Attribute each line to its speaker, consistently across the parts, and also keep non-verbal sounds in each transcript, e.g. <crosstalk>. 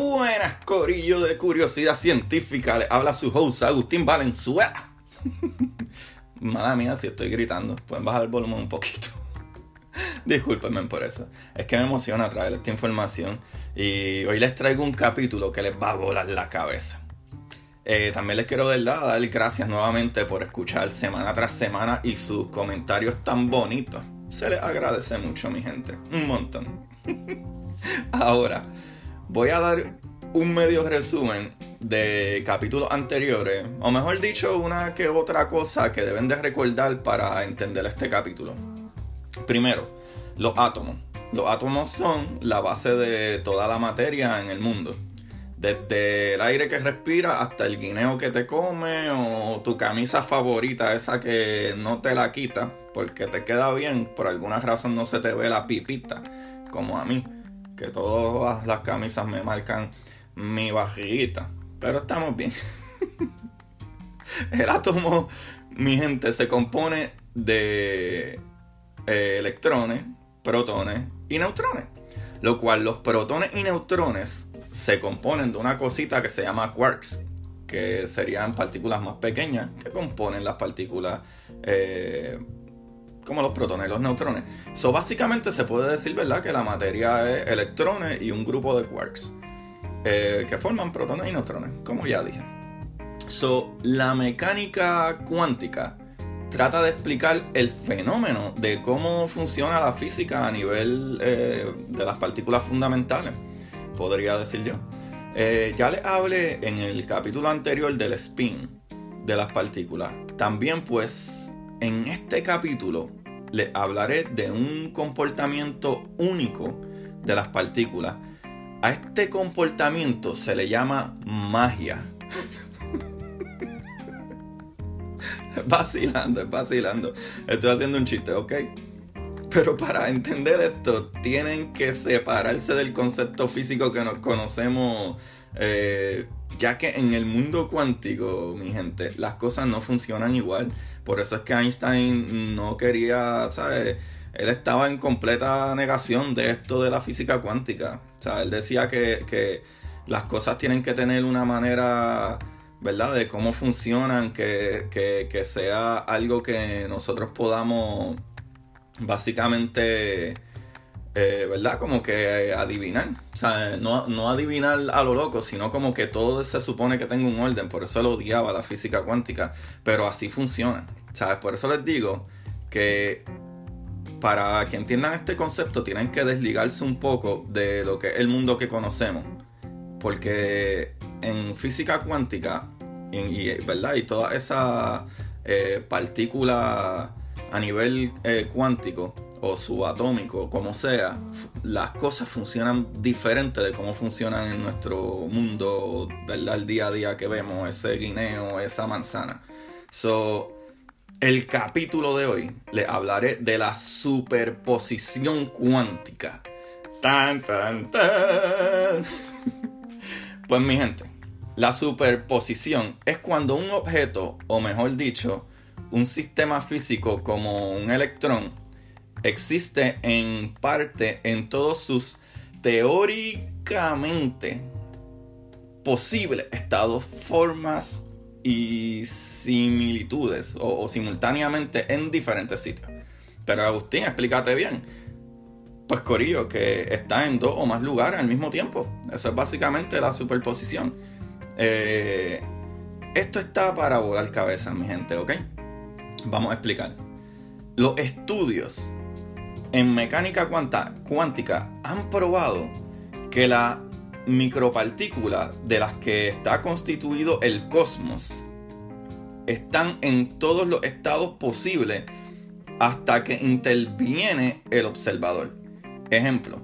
Speaker 1: Buenas, Corillo de Curiosidad Científica. Le habla su host Agustín Valenzuela. <laughs> Madre mía, si estoy gritando. Pueden bajar el volumen un poquito. <laughs> Discúlpenme por eso. Es que me emociona traer esta información. Y hoy les traigo un capítulo que les va a volar la cabeza. Eh, también les quiero dar gracias nuevamente por escuchar semana tras semana y sus comentarios tan bonitos. Se les agradece mucho, mi gente. Un montón. <laughs> Ahora, voy a dar un medio resumen de capítulos anteriores, o mejor dicho, una que otra cosa que deben de recordar para entender este capítulo. Primero, los átomos. Los átomos son la base de toda la materia en el mundo. Desde el aire que respira hasta el guineo que te come o tu camisa favorita, esa que no te la quita porque te queda bien, por alguna razón no se te ve la pipita, como a mí, que todas las camisas me marcan mi bajiguita. Pero estamos bien. <laughs> el átomo, mi gente, se compone de eh, electrones, protones y neutrones. Lo cual los protones y neutrones se componen de una cosita que se llama quarks, que serían partículas más pequeñas que componen las partículas eh, como los protones y los neutrones. So, básicamente se puede decir, ¿verdad?, que la materia es electrones y un grupo de quarks eh, que forman protones y neutrones, como ya dije. So, la mecánica cuántica trata de explicar el fenómeno de cómo funciona la física a nivel eh, de las partículas fundamentales podría decir yo. Eh, ya les hablé en el capítulo anterior del spin de las partículas. También pues en este capítulo les hablaré de un comportamiento único de las partículas. A este comportamiento se le llama magia. <laughs> vacilando, es vacilando. Estoy haciendo un chiste, ¿ok? Pero para entender esto, tienen que separarse del concepto físico que nos conocemos. Eh, ya que en el mundo cuántico, mi gente, las cosas no funcionan igual. Por eso es que Einstein no quería, ¿sabes? Él estaba en completa negación de esto de la física cuántica. O sea, él decía que, que las cosas tienen que tener una manera, ¿verdad? De cómo funcionan, que, que, que sea algo que nosotros podamos básicamente, eh, ¿verdad? Como que adivinar. O sea, no, adivinar a lo loco, sino como que todo se supone que tenga un orden. Por eso lo odiaba la física cuántica. Pero así funciona. ¿Sabes? Por eso les digo que para que entiendan este concepto tienen que desligarse un poco de lo que es el mundo que conocemos. Porque en física cuántica, y, ¿verdad? Y todas esas eh, partículas a nivel eh, cuántico o subatómico, como sea, las cosas funcionan diferente de cómo funcionan en nuestro mundo, ¿verdad? El día a día que vemos, ese guineo, esa manzana. So, el capítulo de hoy le hablaré de la superposición cuántica. Tan, tan, tan. <laughs> Pues mi gente, la superposición es cuando un objeto, o mejor dicho, un sistema físico como un electrón existe en parte en todos sus teóricamente posibles estados, formas y similitudes o, simultáneamente en diferentes sitios. Pero Agustín, explícate bien. Pues Corillo, que está en dos o más lugares al mismo tiempo. Eso es básicamente la superposición. Eh, esto está para volar cabeza, mi gente, ¿ok? Vamos a explicar. Los estudios en mecánica cuántica han probado que la micropartícula de las que está constituido el cosmos están en todos los estados posibles hasta que interviene el observador. Ejemplo,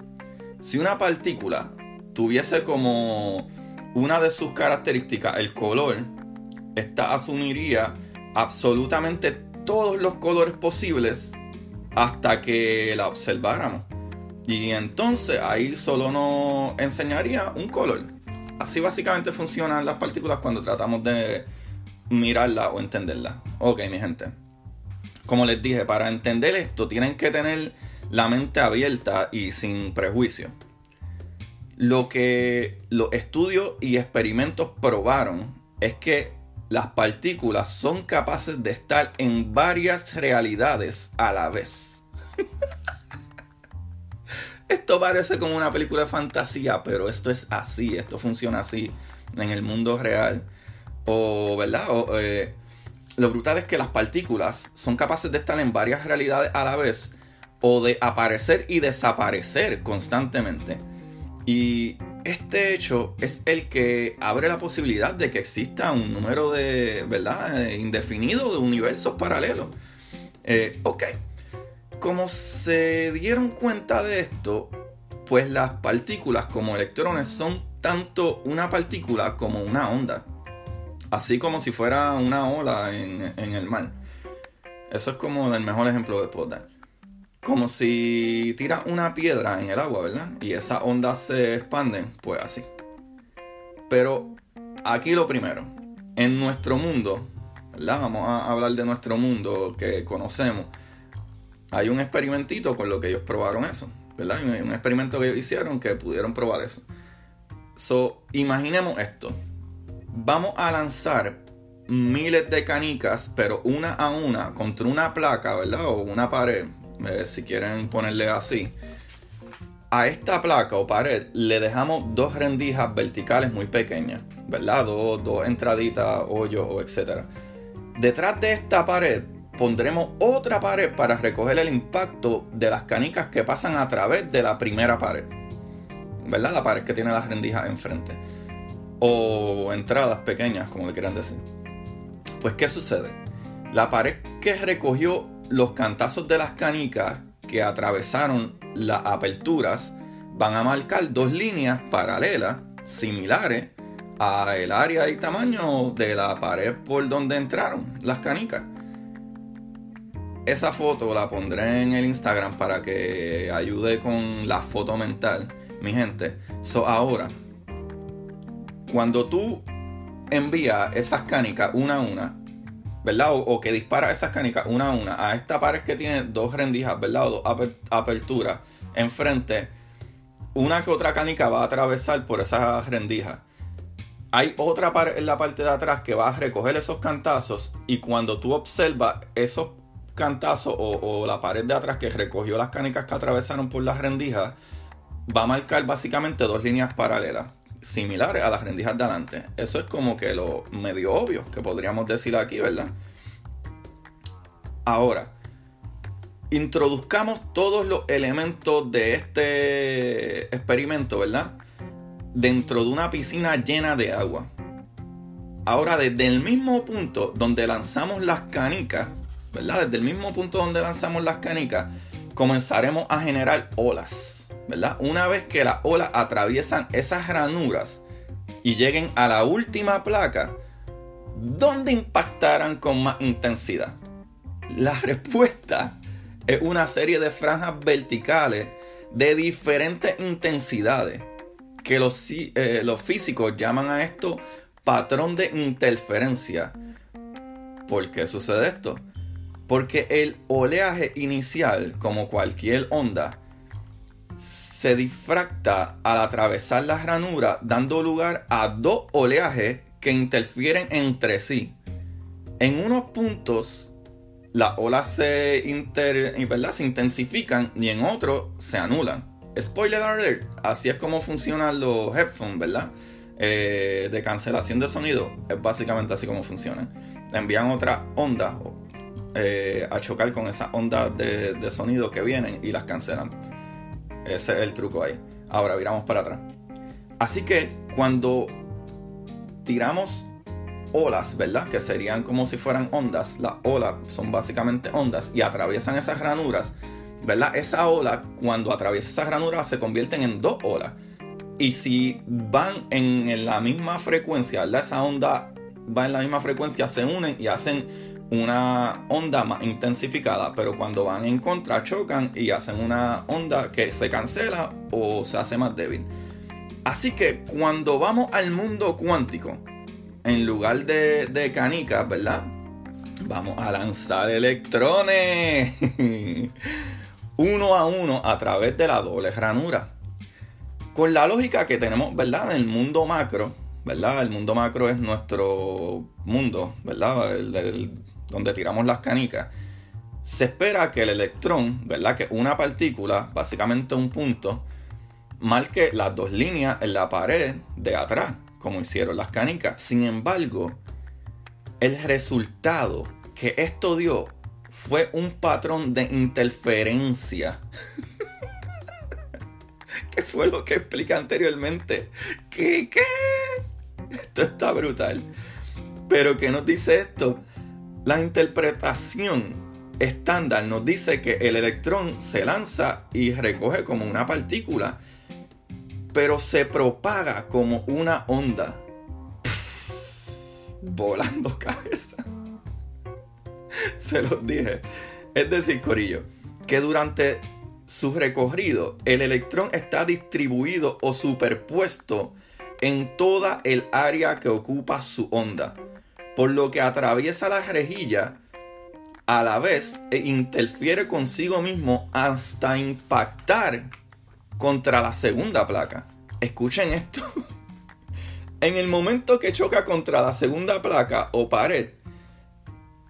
Speaker 1: si una partícula tuviese como una de sus características el color, esta asumiría absolutamente todos los colores posibles hasta que la observáramos. Y entonces ahí solo nos enseñaría un color. Así básicamente funcionan las partículas cuando tratamos de mirarla o entenderla. Ok, mi gente. Como les dije, para entender esto tienen que tener la mente abierta y sin prejuicio. Lo que los estudios y experimentos probaron es que las partículas son capaces de estar en varias realidades a la vez. <laughs> esto parece como una película de fantasía, pero esto es así, esto funciona así en el mundo real. O, ¿verdad? Eh, lo brutal es que las partículas son capaces de estar en varias realidades a la vez o de aparecer y desaparecer constantemente. Y este hecho es el que abre la posibilidad de que exista un número de, ¿verdad? Eh, indefinido de universos paralelos. Eh, ok, como se dieron cuenta de esto, pues las partículas como electrones son tanto una partícula como una onda. Así como si fuera una ola en, el mar. Eso es como el mejor ejemplo de puedo. Como si tiras una piedra en el agua, ¿verdad? Y esas ondas se expanden, pues así. Pero aquí lo primero. En nuestro mundo, ¿verdad? Vamos a hablar de nuestro mundo que conocemos. Hay un experimentito con lo que ellos probaron eso, ¿verdad? Un experimento que ellos hicieron que pudieron probar eso. So, imaginemos esto vamos a lanzar miles de canicas, pero una a una, contra una placa, ¿verdad? O una pared, eh, si quieren ponerle así. A esta placa o pared le dejamos dos rendijas verticales muy pequeñas, ¿verdad? Dos, dos entraditas, hoyos o etc. Detrás de esta pared pondremos otra pared para recoger el impacto de las canicas que pasan a través de la primera pared. ¿Verdad? La pared que tiene las rendijas enfrente o entradas pequeñas, como le quieran decir. Pues, ¿qué sucede? La pared que recogió los cantazos de las canicas que atravesaron las aperturas van a marcar dos líneas paralelas, similares a el área y tamaño de la pared por donde entraron las canicas. Esa foto la pondré en el Instagram para que ayude con la foto mental, mi gente. So ahora, cuando tú envías esas canicas una a una, ¿verdad? O, que dispara esas canicas una a una a esta pared que tiene dos rendijas, ¿verdad? O dos aperturas enfrente, una que otra canica va a atravesar por esas rendijas. Hay otra en la parte de atrás que va a recoger esos cantazos y cuando tú observas esos cantazos o, o la pared de atrás que recogió las canicas que atravesaron por las rendijas, va a marcar básicamente dos líneas paralelas similares a las rendijas de adelante. Eso es como que lo medio obvio que podríamos decir aquí, ¿verdad? Ahora, introduzcamos todos los elementos de este experimento, ¿verdad? Dentro de una piscina llena de agua. Ahora, desde el mismo punto donde lanzamos las canicas, Desde el mismo punto donde lanzamos las canicas, comenzaremos a generar olas. Una vez que las olas atraviesan esas ranuras y lleguen a la última placa, ¿dónde impactarán con más intensidad? La respuesta es una serie de franjas verticales de diferentes intensidades que los, eh, los físicos llaman a esto patrón de interferencia. ¿Por qué sucede esto? Porque el oleaje inicial, como cualquier onda, se difracta al atravesar las ranuras, dando lugar a dos oleajes que interfieren entre sí. En unos puntos las olas se, se intensifican y en otros se anulan. Spoiler alert, así es como funcionan los headphones, ¿verdad? Eh, de cancelación de sonido, es básicamente así como funcionan. Envían otra onda eh, a chocar con esas ondas de, sonido que vienen y las cancelan. Ese es el truco ahí. Ahora viramos para atrás. Así que cuando tiramos olas, ¿verdad? Que serían como si fueran ondas. Las olas son básicamente ondas y atraviesan esas ranuras, ¿verdad? Esa ola, cuando atraviesa esas ranuras, se convierten en dos olas. Y si van en la misma frecuencia, ¿verdad? Esa onda va en la misma frecuencia, se unen y hacen una onda más intensificada, pero cuando van en contra chocan y hacen una onda que se cancela o se hace más débil. Así que cuando vamos al mundo cuántico, en lugar de, de canicas, ¿verdad? Vamos a lanzar electrones <laughs> uno a uno a través de la doble ranura. Con la lógica que tenemos, ¿verdad? En el mundo macro, ¿verdad? El mundo macro es nuestro mundo, ¿verdad? Donde tiramos las canicas. Se espera que el electrón, ¿verdad? Que una partícula, básicamente un punto, marque las dos líneas en la pared de atrás, como hicieron las canicas. Sin embargo, el resultado que esto dio fue un patrón de interferencia. <laughs> ¿Qué fue lo que expliqué anteriormente? ¿Qué? ¿Qué? Esto está brutal. Pero ¿qué nos dice esto? La interpretación estándar nos dice que el electrón se lanza y recoge como una partícula, pero se propaga como una onda. volando cabeza. <laughs> Se los dije. Es decir, Corillo, que durante su recorrido el electrón está distribuido o superpuesto en toda el área que ocupa su onda, por lo que atraviesa la rejilla a la vez e interfiere consigo mismo hasta impactar contra la segunda placa. Escuchen esto. <laughs> En el momento que choca contra la segunda placa o pared,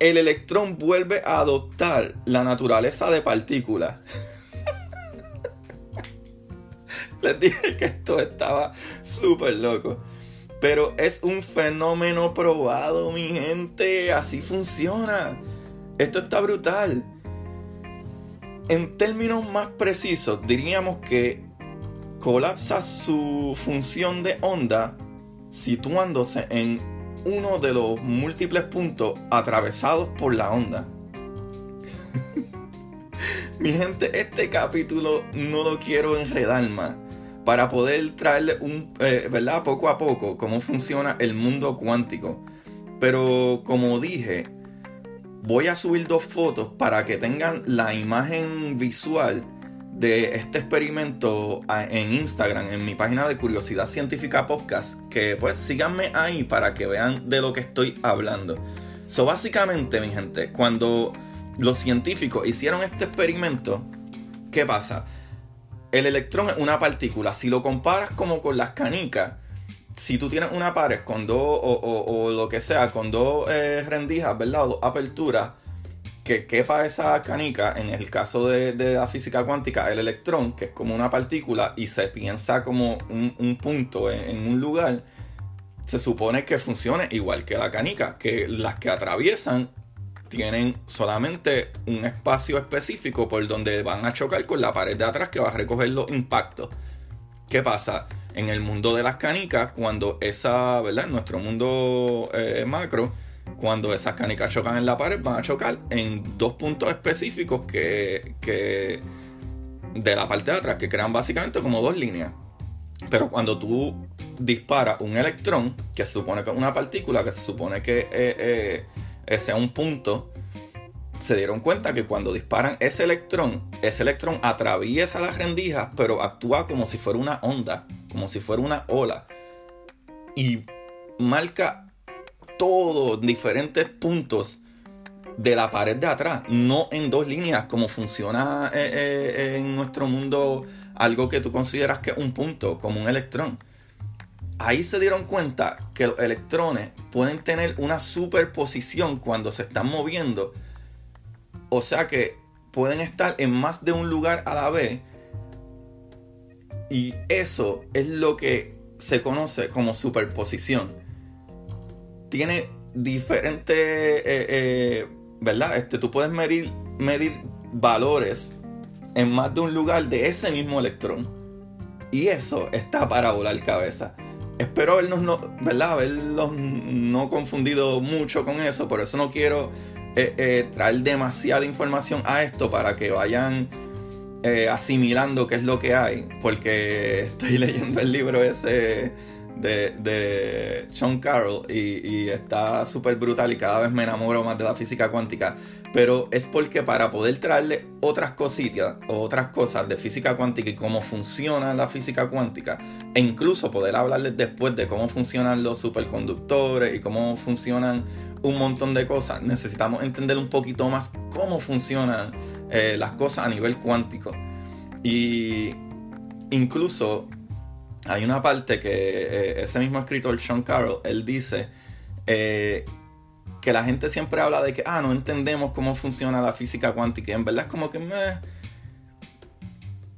Speaker 1: el electrón vuelve a adoptar la naturaleza de partícula. <laughs> Les dije que esto estaba súper loco. Pero es un fenómeno probado, mi gente. Así funciona. Esto está brutal. En términos más precisos, diríamos que colapsa su función de onda situándose en uno de los múltiples puntos atravesados por la onda. <laughs> Mi gente, este capítulo no lo quiero enredar más para poder traerle un, eh, ¿verdad? Poco a poco cómo funciona el mundo cuántico. Pero como dije, voy a subir dos fotos para que tengan la imagen visual de este experimento en Instagram, en mi página de Curiosidad Científica Podcast, que pues síganme ahí para que vean de lo que estoy hablando. So, básicamente, mi gente, cuando los científicos hicieron este experimento, ¿qué pasa? El electrón es una partícula. Si lo comparas como con las canicas, si tú tienes una pared con dos, o, lo que sea, con dos eh, rendijas, ¿verdad? O dos aperturas, que quepa esa canica, en el caso de, la física cuántica, el electrón, que es como una partícula y se piensa como un, punto en, un lugar, se supone que funcione igual que la canica, que las que atraviesan tienen solamente un espacio específico por donde van a chocar con la pared de atrás que va a recoger los impactos. ¿Qué pasa? En el mundo de las canicas, cuando esa, ¿verdad? En nuestro mundo eh, macro, cuando esas canicas chocan en la pared, van a chocar en dos puntos específicos que, que de la parte de atrás, que crean básicamente como dos líneas. Pero cuando tú disparas un electrón, que se supone que es una partícula, que se supone que eh, eh, sea un punto, se dieron cuenta que cuando disparan ese electrón, ese electrón atraviesa las rendijas, pero actúa como si fuera una onda, como si fuera una ola. Y marca todos diferentes puntos de la pared de atrás, no en dos líneas como funciona eh, eh, en nuestro mundo algo que tú consideras que es un punto, como un electrón. Ahí se dieron cuenta que los electrones pueden tener una superposición cuando se están moviendo. O sea que pueden estar en más de un lugar a la vez. Y eso es lo que se conoce como superposición tiene diferentes, eh, eh, ¿verdad? Este, tú puedes medir, medir valores en más de un lugar de ese mismo electrón. Y eso está para volar cabeza. Espero habernos no, ¿verdad? haberlos no confundido mucho con eso. Por eso no quiero eh, traer demasiada información a esto para que vayan asimilando qué es lo que hay. Porque estoy <laughs> leyendo el libro ese de, de Sean Carroll y, está súper brutal y cada vez me enamoro más de la física cuántica. Pero es porque para poder traerle otras cositas otras cosas de física cuántica y cómo funciona la física cuántica, e incluso poder hablarles después de cómo funcionan los superconductores y cómo funcionan un montón de cosas, necesitamos entender un poquito más cómo funcionan eh, las cosas a nivel cuántico. Y incluso hay una parte que eh, ese mismo escritor, Sean Carroll, él dice eh, que la gente siempre habla de que, ah, no entendemos cómo funciona la física cuántica. Y en verdad es como que, meh,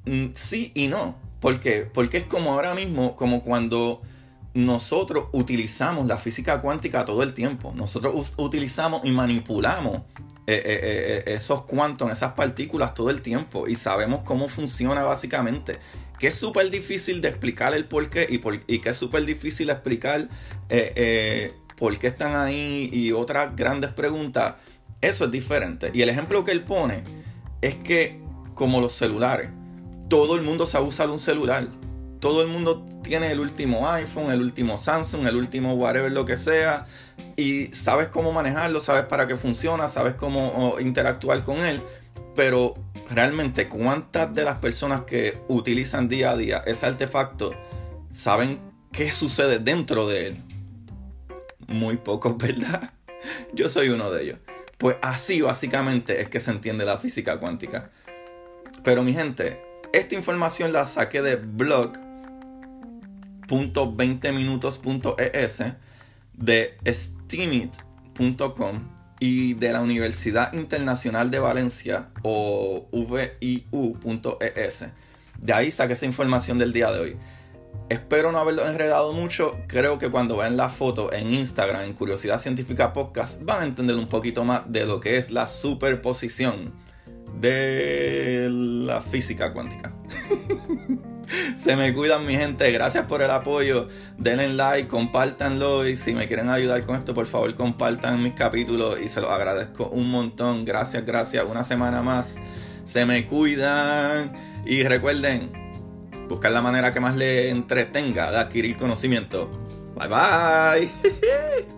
Speaker 1: mm, sí y no. ¿Por qué? Porque es como ahora mismo, como cuando nosotros utilizamos la física cuántica todo el tiempo. Nosotros utilizamos y manipulamos eh, eh, eh, esos cuantos, esas partículas todo el tiempo y sabemos cómo funciona básicamente. Que es súper difícil de explicar el por qué y, por, que es súper difícil explicar por qué están ahí y otras grandes preguntas. Eso es diferente. Y el ejemplo que él pone es que, como los celulares, todo el mundo se abusa de un celular todo el mundo tiene el último iPhone, el último Samsung, el último whatever lo que sea. Y sabes cómo manejarlo, sabes para qué funciona, sabes cómo interactuar con él. Pero realmente, ¿cuántas de las personas que utilizan día a día ese artefacto saben qué sucede dentro de él? Muy pocos, <laughs> ¿verdad? Yo soy uno de ellos. Pues así básicamente es que se entiende la física cuántica. Pero mi gente, esta información la saqué de blog .20minutos.es de steamit.com y de la Universidad Internacional de Valencia o viu.es. De ahí saqué esa información del día de hoy. Espero no haberlo enredado mucho. Creo que cuando vean la foto en Instagram, en Curiosidad Científica Podcast, van a entender un poquito más de lo que es la superposición de la física cuántica. <laughs> Se me cuidan mi gente, gracias por el apoyo. Denle like, compártanlo y si me quieren ayudar con esto, por favor compartan mis capítulos y se los agradezco un montón. Gracias, gracias. Una semana más. Se me cuidan y recuerden buscar la manera que más les entretenga de adquirir conocimiento. Bye bye. <laughs>